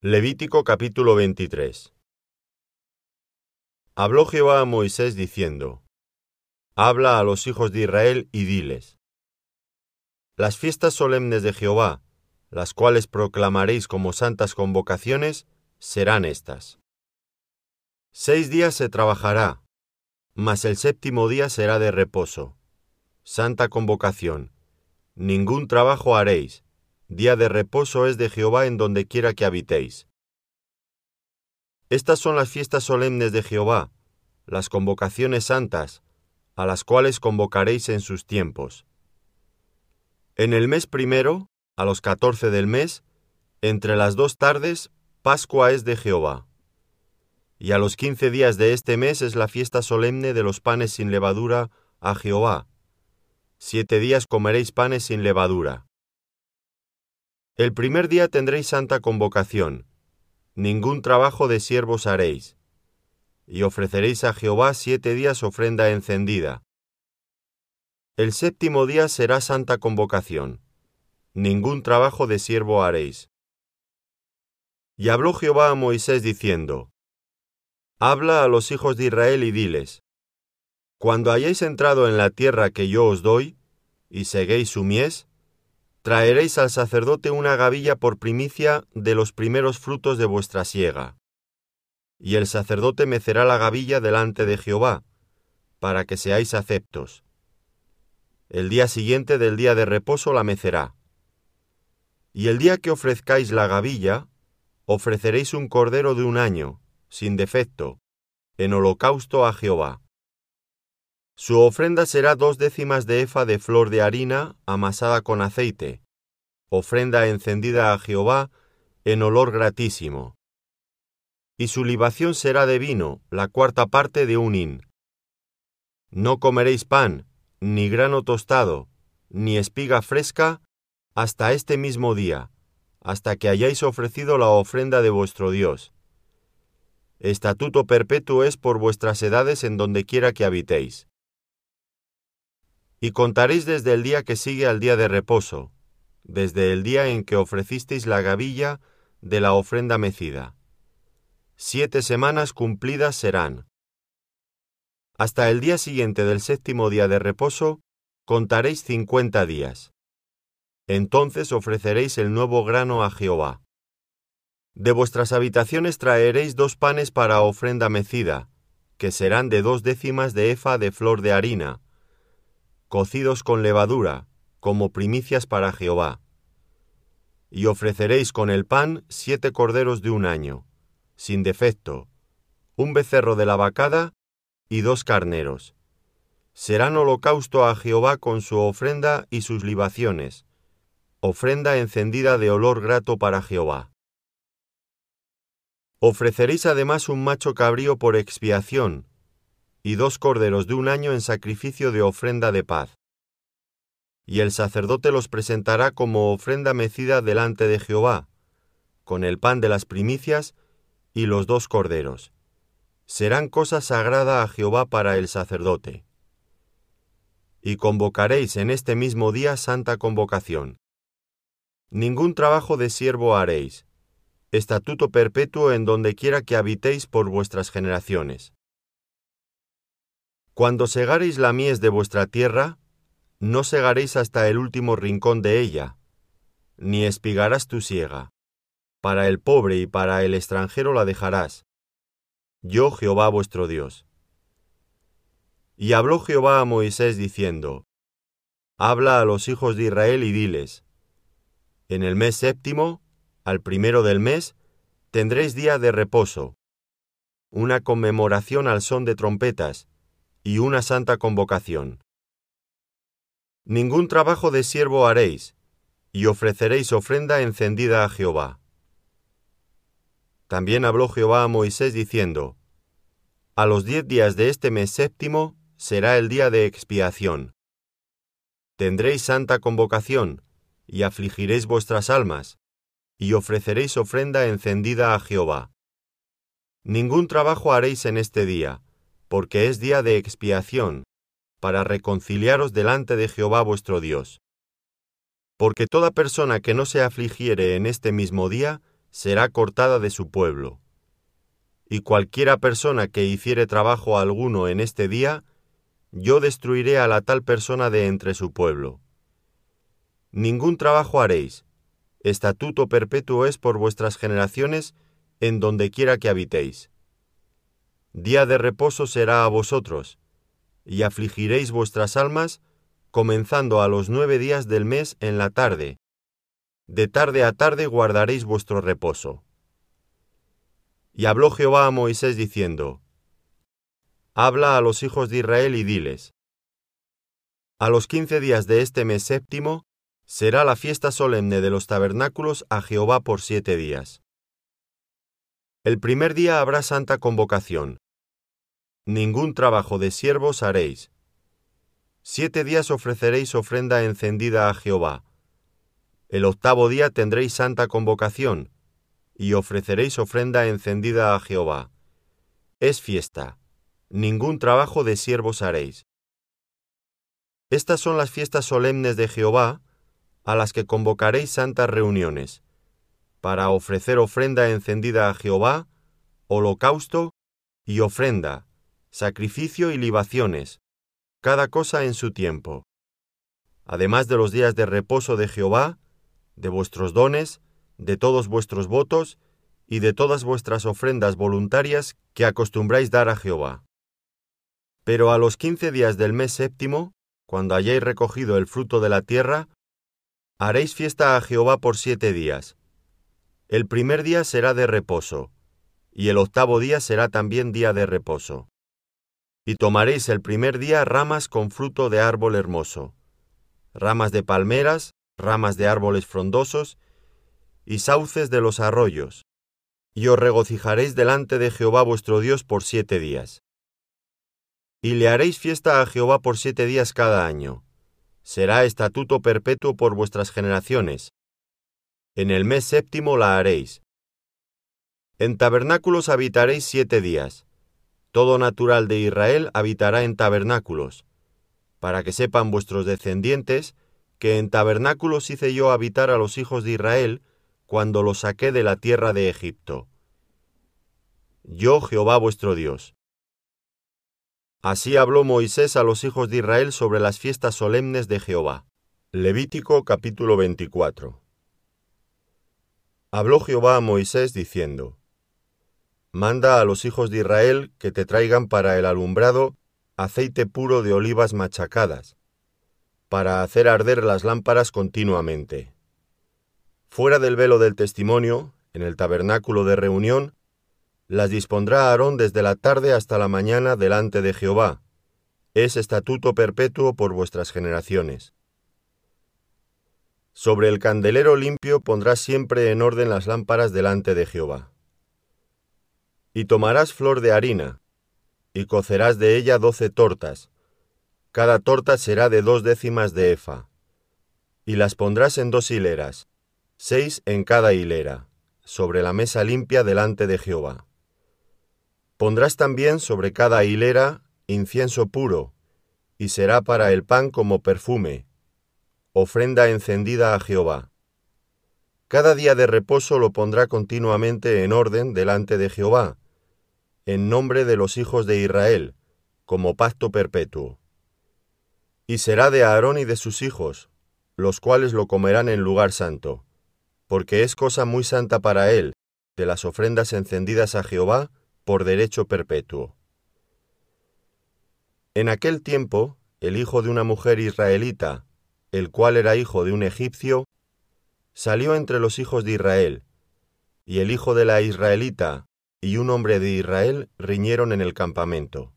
Levítico capítulo 23 Habló Jehová a Moisés diciendo, Habla a los hijos de Israel y diles, Las fiestas solemnes de Jehová, las cuales proclamaréis como santas convocaciones, serán estas. Seis días se trabajará, mas el séptimo día será de reposo. Santa convocación. Ningún trabajo haréis, Día de reposo es de Jehová en donde quiera que habitéis. Estas son las fiestas solemnes de Jehová, las convocaciones santas, a las cuales convocaréis en sus tiempos. En el mes primero, a los catorce del mes, entre las dos tardes, Pascua es de Jehová. Y a los quince días de este mes es la fiesta solemne de los panes sin levadura a Jehová. Siete días comeréis panes sin levadura. El primer día tendréis santa convocación, ningún trabajo de siervos haréis, y ofreceréis a Jehová siete días ofrenda encendida. El séptimo día será santa convocación, ningún trabajo de siervo haréis. Y habló Jehová a Moisés diciendo, Habla a los hijos de Israel y diles, Cuando hayáis entrado en la tierra que yo os doy, y seguéis su mies, traeréis al sacerdote una gavilla por primicia de los primeros frutos de vuestra siega. Y el sacerdote mecerá la gavilla delante de Jehová, para que seáis aceptos. El día siguiente del día de reposo la mecerá. Y el día que ofrezcáis la gavilla, ofreceréis un cordero de un año, sin defecto, en holocausto a Jehová. Su ofrenda será dos décimas de efa de flor de harina amasada con aceite, ofrenda encendida a Jehová en olor gratísimo. Y su libación será de vino, la cuarta parte de un hin. No comeréis pan, ni grano tostado, ni espiga fresca, hasta este mismo día, hasta que hayáis ofrecido la ofrenda de vuestro Dios. Estatuto perpetuo es por vuestras edades en donde quiera que habitéis y contaréis desde el día que sigue al día de reposo, desde el día en que ofrecisteis la gavilla de la ofrenda mecida. Siete semanas cumplidas serán. Hasta el día siguiente del séptimo día de reposo, contaréis cincuenta días. Entonces ofreceréis el nuevo grano a Jehová. De vuestras habitaciones traeréis dos panes para ofrenda mecida, que serán de dos décimas de efa de flor de harina, cocidos con levadura, como primicias para Jehová. Y ofreceréis con el pan siete corderos de un año, sin defecto, un becerro de la vacada y dos carneros. Serán holocausto a Jehová con su ofrenda y sus libaciones, ofrenda encendida de olor grato para Jehová. Ofreceréis además un macho cabrío por expiación, y dos corderos de un año en sacrificio de ofrenda de paz. Y el sacerdote los presentará como ofrenda mecida delante de Jehová, con el pan de las primicias y los dos corderos. Serán cosa sagrada a Jehová para el sacerdote. Y convocaréis en este mismo día santa convocación. Ningún trabajo de siervo haréis, estatuto perpetuo en donde quiera que habitéis por vuestras generaciones cuando segareis la mies de vuestra tierra, no segaréis hasta el último rincón de ella, ni espigarás tu siega. Para el pobre y para el extranjero la dejarás. Yo Jehová vuestro Dios. Y habló Jehová a Moisés diciendo, Habla a los hijos de Israel y diles, En el mes séptimo, al primero del mes, tendréis día de reposo, una conmemoración al son de trompetas, y una santa convocación. Ningún trabajo de siervo haréis, y ofreceréis ofrenda encendida a Jehová. También habló Jehová a Moisés diciendo, A los diez días de este mes séptimo será el día de expiación. Tendréis santa convocación, y afligiréis vuestras almas, y ofreceréis ofrenda encendida a Jehová. Ningún trabajo haréis en este día, porque es día de expiación, para reconciliaros delante de Jehová vuestro Dios. Porque toda persona que no se afligiere en este mismo día será cortada de su pueblo. Y cualquiera persona que hiciere trabajo alguno en este día, yo destruiré a la tal persona de entre su pueblo. Ningún trabajo haréis, estatuto perpetuo es por vuestras generaciones en donde quiera que habitéis. Día de reposo será a vosotros, y afligiréis vuestras almas, comenzando a los nueve días del mes en la tarde. De tarde a tarde guardaréis vuestro reposo. Y habló Jehová a Moisés diciendo, Habla a los hijos de Israel y diles, A los quince días de este mes séptimo será la fiesta solemne de los tabernáculos a Jehová por siete días. El primer día habrá santa convocación, ningún trabajo de siervos haréis. Siete días ofreceréis ofrenda encendida a Jehová. El octavo día tendréis santa convocación, y ofreceréis ofrenda encendida a Jehová. Es fiesta, ningún trabajo de siervos haréis. Estas son las fiestas solemnes de Jehová, a las que convocaréis santas reuniones, para ofrecer ofrenda encendida a Jehová, holocausto y ofrenda, sacrificio y libaciones, cada cosa en su tiempo. Además de los días de reposo de Jehová, de vuestros dones, de todos vuestros votos y de todas vuestras ofrendas voluntarias que acostumbráis dar a Jehová. Pero a los quince días del mes séptimo, cuando hayáis recogido el fruto de la tierra, haréis fiesta a Jehová por siete días. El primer día será de reposo, y el octavo día será también día de reposo y tomaréis el primer día ramas con fruto de árbol hermoso, ramas de palmeras, ramas de árboles frondosos, y sauces de los arroyos, y os regocijaréis delante de Jehová vuestro Dios por siete días. Y le haréis fiesta a Jehová por siete días cada año. Será estatuto perpetuo por vuestras generaciones. En el mes séptimo la haréis. En tabernáculos habitaréis siete días todo natural de Israel habitará en tabernáculos, para que sepan vuestros descendientes que en tabernáculos hice yo habitar a los hijos de Israel cuando los saqué de la tierra de Egipto. Yo Jehová vuestro Dios. Así habló Moisés a los hijos de Israel sobre las fiestas solemnes de Jehová. Levítico capítulo 24. Habló Jehová a Moisés diciendo, Manda a los hijos de Israel que te traigan para el alumbrado aceite puro de olivas machacadas, para hacer arder las lámparas continuamente. Fuera del velo del testimonio, en el tabernáculo de reunión, las dispondrá Aarón desde la tarde hasta la mañana delante de Jehová. Es estatuto perpetuo por vuestras generaciones. Sobre el candelero limpio pondrás siempre en orden las lámparas delante de Jehová. Y tomarás flor de harina, y cocerás de ella doce tortas. Cada torta será de dos décimas de efa. Y las pondrás en dos hileras, seis en cada hilera, sobre la mesa limpia delante de Jehová. Pondrás también sobre cada hilera incienso puro, y será para el pan como perfume, ofrenda encendida a Jehová. Cada día de reposo lo pondrá continuamente en orden delante de Jehová, en nombre de los hijos de Israel, como pacto perpetuo. Y será de Aarón y de sus hijos, los cuales lo comerán en lugar santo, porque es cosa muy santa para él, de las ofrendas encendidas a Jehová, por derecho perpetuo. En aquel tiempo, el hijo de una mujer israelita, el cual era hijo de un egipcio, salió entre los hijos de Israel, y el hijo de la israelita, y un hombre de Israel riñeron en el campamento.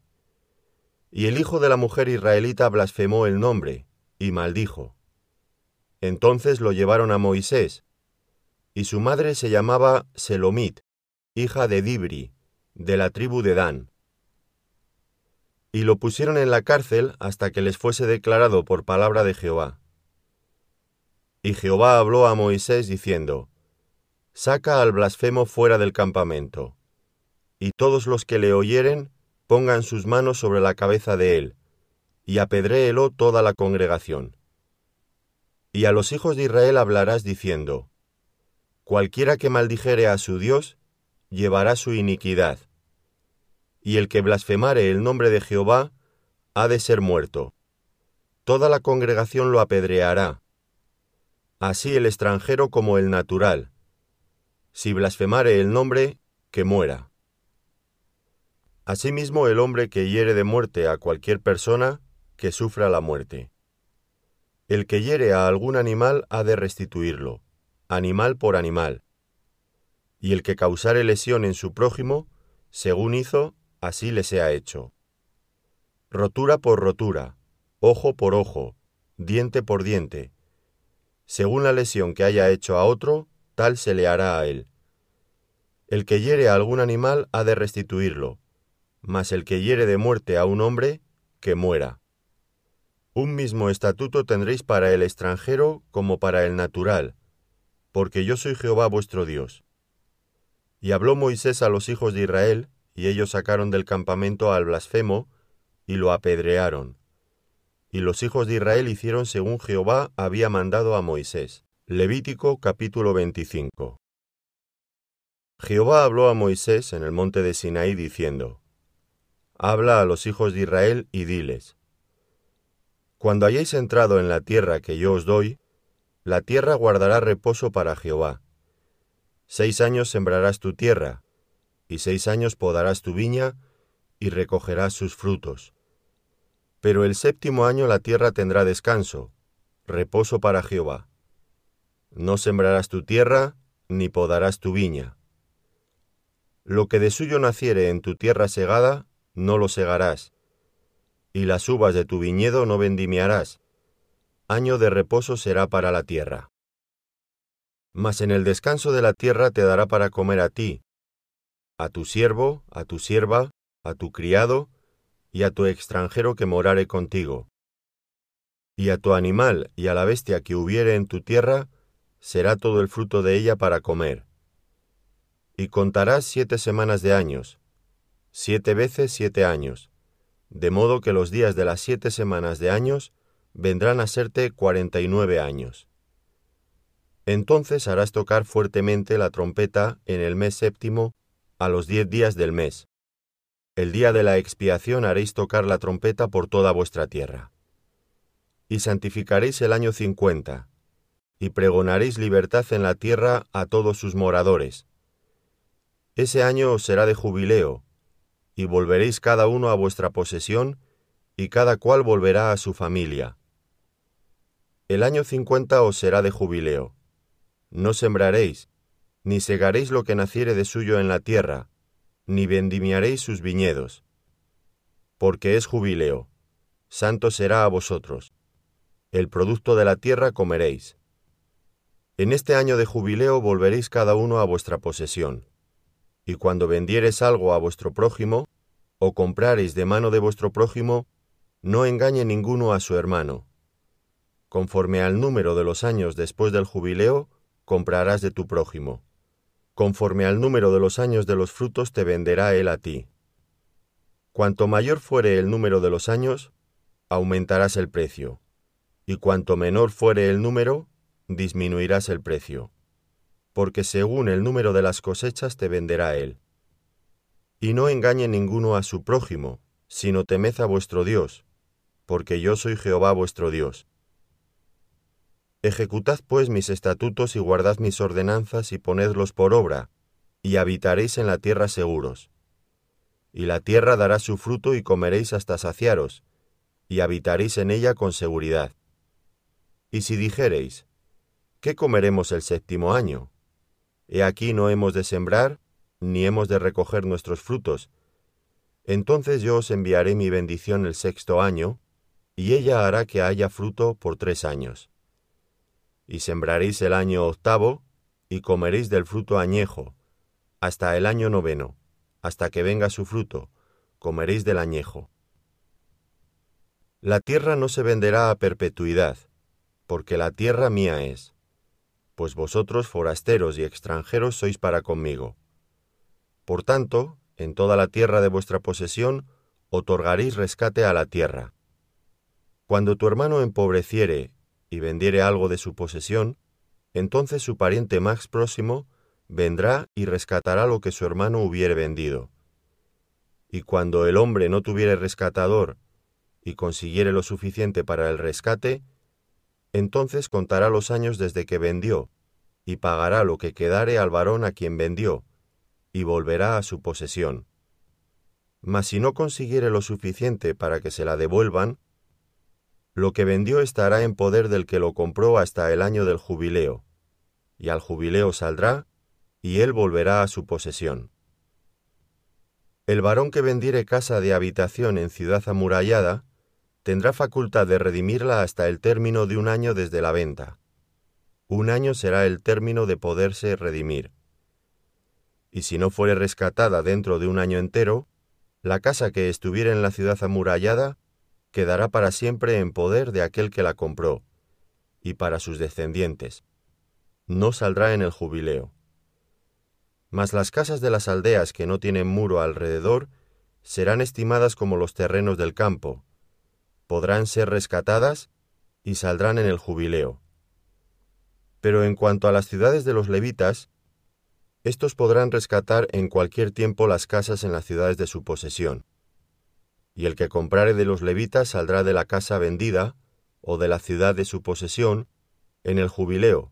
Y el hijo de la mujer israelita blasfemó el nombre, y maldijo. Entonces lo llevaron a Moisés, y su madre se llamaba Selomit, hija de Dibri, de la tribu de Dan. Y lo pusieron en la cárcel hasta que les fuese declarado por palabra de Jehová. Y Jehová habló a Moisés diciendo, Saca al blasfemo fuera del campamento y todos los que le oyeren pongan sus manos sobre la cabeza de él, y apedréelo toda la congregación. Y a los hijos de Israel hablarás diciendo, Cualquiera que maldijere a su Dios, llevará su iniquidad. Y el que blasfemare el nombre de Jehová, ha de ser muerto. Toda la congregación lo apedreará. Así el extranjero como el natural. Si blasfemare el nombre, que muera. Asimismo el hombre que hiere de muerte a cualquier persona, que sufra la muerte. El que hiere a algún animal ha de restituirlo, animal por animal. Y el que causare lesión en su prójimo, según hizo, así le sea hecho. Rotura por rotura, ojo por ojo, diente por diente. Según la lesión que haya hecho a otro, tal se le hará a él. El que hiere a algún animal ha de restituirlo, mas el que hiere de muerte a un hombre, que muera. Un mismo estatuto tendréis para el extranjero como para el natural, porque yo soy Jehová vuestro Dios. Y habló Moisés a los hijos de Israel, y ellos sacaron del campamento al blasfemo, y lo apedrearon. Y los hijos de Israel hicieron según Jehová había mandado a Moisés. Levítico capítulo 25. Jehová habló a Moisés en el monte de Sinaí diciendo, Habla a los hijos de Israel y diles, cuando hayáis entrado en la tierra que yo os doy, la tierra guardará reposo para Jehová. Seis años sembrarás tu tierra, y seis años podarás tu viña, y recogerás sus frutos. Pero el séptimo año la tierra tendrá descanso, reposo para Jehová. No sembrarás tu tierra, ni podarás tu viña. Lo que de suyo naciere en tu tierra segada, no lo segarás, y las uvas de tu viñedo no vendimiarás. Año de reposo será para la tierra. Mas en el descanso de la tierra te dará para comer a ti, a tu siervo, a tu sierva, a tu criado, y a tu extranjero que morare contigo. Y a tu animal y a la bestia que hubiere en tu tierra, será todo el fruto de ella para comer. Y contarás siete semanas de años, siete veces siete años, de modo que los días de las siete semanas de años vendrán a serte cuarenta y nueve años. Entonces harás tocar fuertemente la trompeta en el mes séptimo a los diez días del mes. El día de la expiación haréis tocar la trompeta por toda vuestra tierra. Y santificaréis el año cincuenta, y pregonaréis libertad en la tierra a todos sus moradores. Ese año os será de jubileo, y volveréis cada uno a vuestra posesión, y cada cual volverá a su familia. El año cincuenta os será de jubileo. No sembraréis, ni segaréis lo que naciere de suyo en la tierra, ni vendimiaréis sus viñedos. Porque es jubileo, santo será a vosotros. El producto de la tierra comeréis. En este año de jubileo volveréis cada uno a vuestra posesión y cuando vendiereis algo a vuestro prójimo, o comprareis de mano de vuestro prójimo, no engañe ninguno a su hermano. Conforme al número de los años después del jubileo, comprarás de tu prójimo. Conforme al número de los años de los frutos te venderá él a ti. Cuanto mayor fuere el número de los años, aumentarás el precio, y cuanto menor fuere el número, disminuirás el precio porque según el número de las cosechas te venderá él. Y no engañe ninguno a su prójimo, sino temed a vuestro Dios, porque yo soy Jehová vuestro Dios. Ejecutad pues mis estatutos y guardad mis ordenanzas y ponedlos por obra, y habitaréis en la tierra seguros. Y la tierra dará su fruto y comeréis hasta saciaros, y habitaréis en ella con seguridad. Y si dijereis, ¿qué comeremos el séptimo año? He aquí no hemos de sembrar, ni hemos de recoger nuestros frutos. Entonces yo os enviaré mi bendición el sexto año, y ella hará que haya fruto por tres años. Y sembraréis el año octavo, y comeréis del fruto añejo, hasta el año noveno, hasta que venga su fruto, comeréis del añejo. La tierra no se venderá a perpetuidad, porque la tierra mía es pues vosotros forasteros y extranjeros sois para conmigo. Por tanto, en toda la tierra de vuestra posesión, otorgaréis rescate a la tierra. Cuando tu hermano empobreciere y vendiere algo de su posesión, entonces su pariente más próximo vendrá y rescatará lo que su hermano hubiere vendido. Y cuando el hombre no tuviere rescatador y consiguiere lo suficiente para el rescate, entonces contará los años desde que vendió, y pagará lo que quedare al varón a quien vendió, y volverá a su posesión. Mas si no consiguiere lo suficiente para que se la devuelvan, lo que vendió estará en poder del que lo compró hasta el año del jubileo, y al jubileo saldrá, y él volverá a su posesión. El varón que vendiere casa de habitación en ciudad amurallada, tendrá facultad de redimirla hasta el término de un año desde la venta. Un año será el término de poderse redimir. Y si no fuere rescatada dentro de un año entero, la casa que estuviera en la ciudad amurallada quedará para siempre en poder de aquel que la compró, y para sus descendientes. No saldrá en el jubileo. Mas las casas de las aldeas que no tienen muro alrededor serán estimadas como los terrenos del campo, podrán ser rescatadas y saldrán en el jubileo. Pero en cuanto a las ciudades de los levitas, estos podrán rescatar en cualquier tiempo las casas en las ciudades de su posesión. Y el que comprare de los levitas saldrá de la casa vendida, o de la ciudad de su posesión, en el jubileo,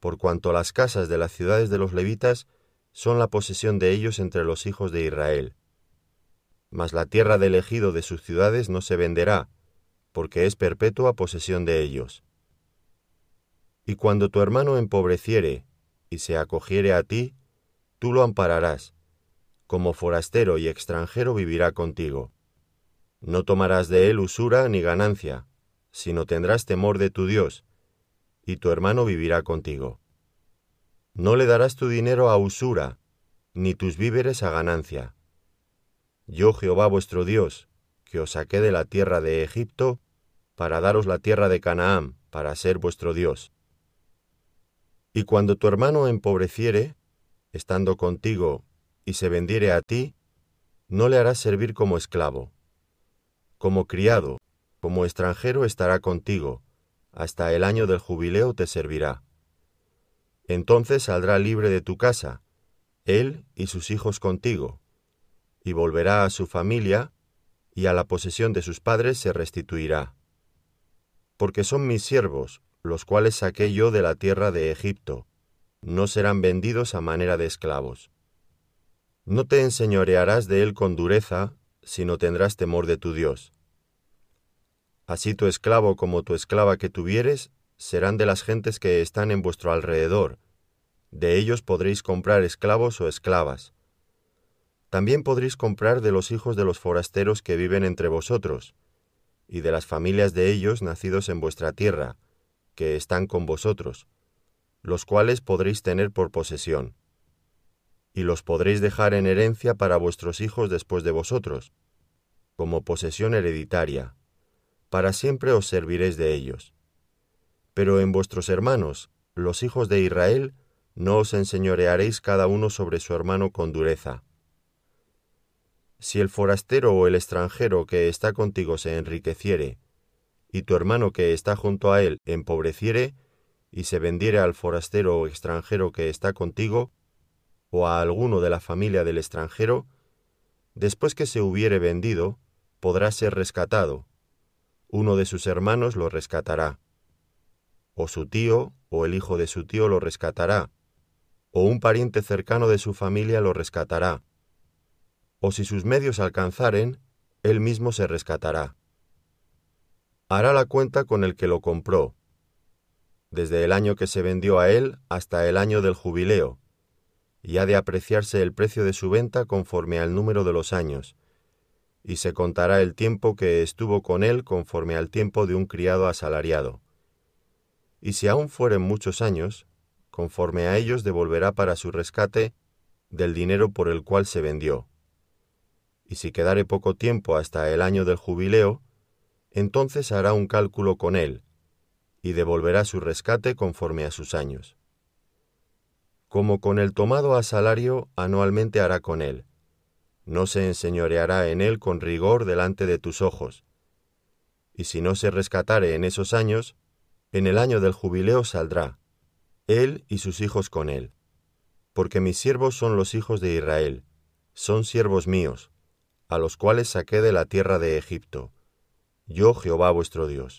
por cuanto las casas de las ciudades de los levitas son la posesión de ellos entre los hijos de Israel. Mas la tierra del ejido de sus ciudades no se venderá, porque es perpetua posesión de ellos. Y cuando tu hermano empobreciere y se acogiere a ti, tú lo ampararás, como forastero y extranjero vivirá contigo. No tomarás de él usura ni ganancia, sino tendrás temor de tu Dios, y tu hermano vivirá contigo. No le darás tu dinero a usura, ni tus víveres a ganancia. Yo Jehová vuestro Dios, que os saqué de la tierra de Egipto, para daros la tierra de Canaán, para ser vuestro Dios. Y cuando tu hermano empobreciere, estando contigo, y se vendiere a ti, no le harás servir como esclavo. Como criado, como extranjero estará contigo, hasta el año del jubileo te servirá. Entonces saldrá libre de tu casa, él y sus hijos contigo, y volverá a su familia, y a la posesión de sus padres se restituirá porque son mis siervos, los cuales saqué yo de la tierra de Egipto, no serán vendidos a manera de esclavos. No te enseñorearás de él con dureza, sino tendrás temor de tu Dios. Así tu esclavo como tu esclava que tuvieres serán de las gentes que están en vuestro alrededor, de ellos podréis comprar esclavos o esclavas. También podréis comprar de los hijos de los forasteros que viven entre vosotros, y de las familias de ellos nacidos en vuestra tierra, que están con vosotros, los cuales podréis tener por posesión. Y los podréis dejar en herencia para vuestros hijos después de vosotros, como posesión hereditaria. Para siempre os serviréis de ellos. Pero en vuestros hermanos, los hijos de Israel, no os enseñorearéis cada uno sobre su hermano con dureza si el forastero o el extranjero que está contigo se enriqueciere, y tu hermano que está junto a él empobreciere, y se vendiere al forastero o extranjero que está contigo, o a alguno de la familia del extranjero, después que se hubiere vendido, podrá ser rescatado. Uno de sus hermanos lo rescatará. O su tío o el hijo de su tío lo rescatará, o un pariente cercano de su familia lo rescatará o si sus medios alcanzaren, él mismo se rescatará. Hará la cuenta con el que lo compró, desde el año que se vendió a él hasta el año del jubileo, y ha de apreciarse el precio de su venta conforme al número de los años, y se contará el tiempo que estuvo con él conforme al tiempo de un criado asalariado. Y si aún fueren muchos años, conforme a ellos devolverá para su rescate del dinero por el cual se vendió y si quedare poco tiempo hasta el año del jubileo, entonces hará un cálculo con él, y devolverá su rescate conforme a sus años. Como con el tomado a salario anualmente hará con él, no se enseñoreará en él con rigor delante de tus ojos, y si no se rescatare en esos años, en el año del jubileo saldrá, él y sus hijos con él. Porque mis siervos son los hijos de Israel, son siervos míos, a los cuales saqué de la tierra de Egipto. Yo Jehová vuestro Dios.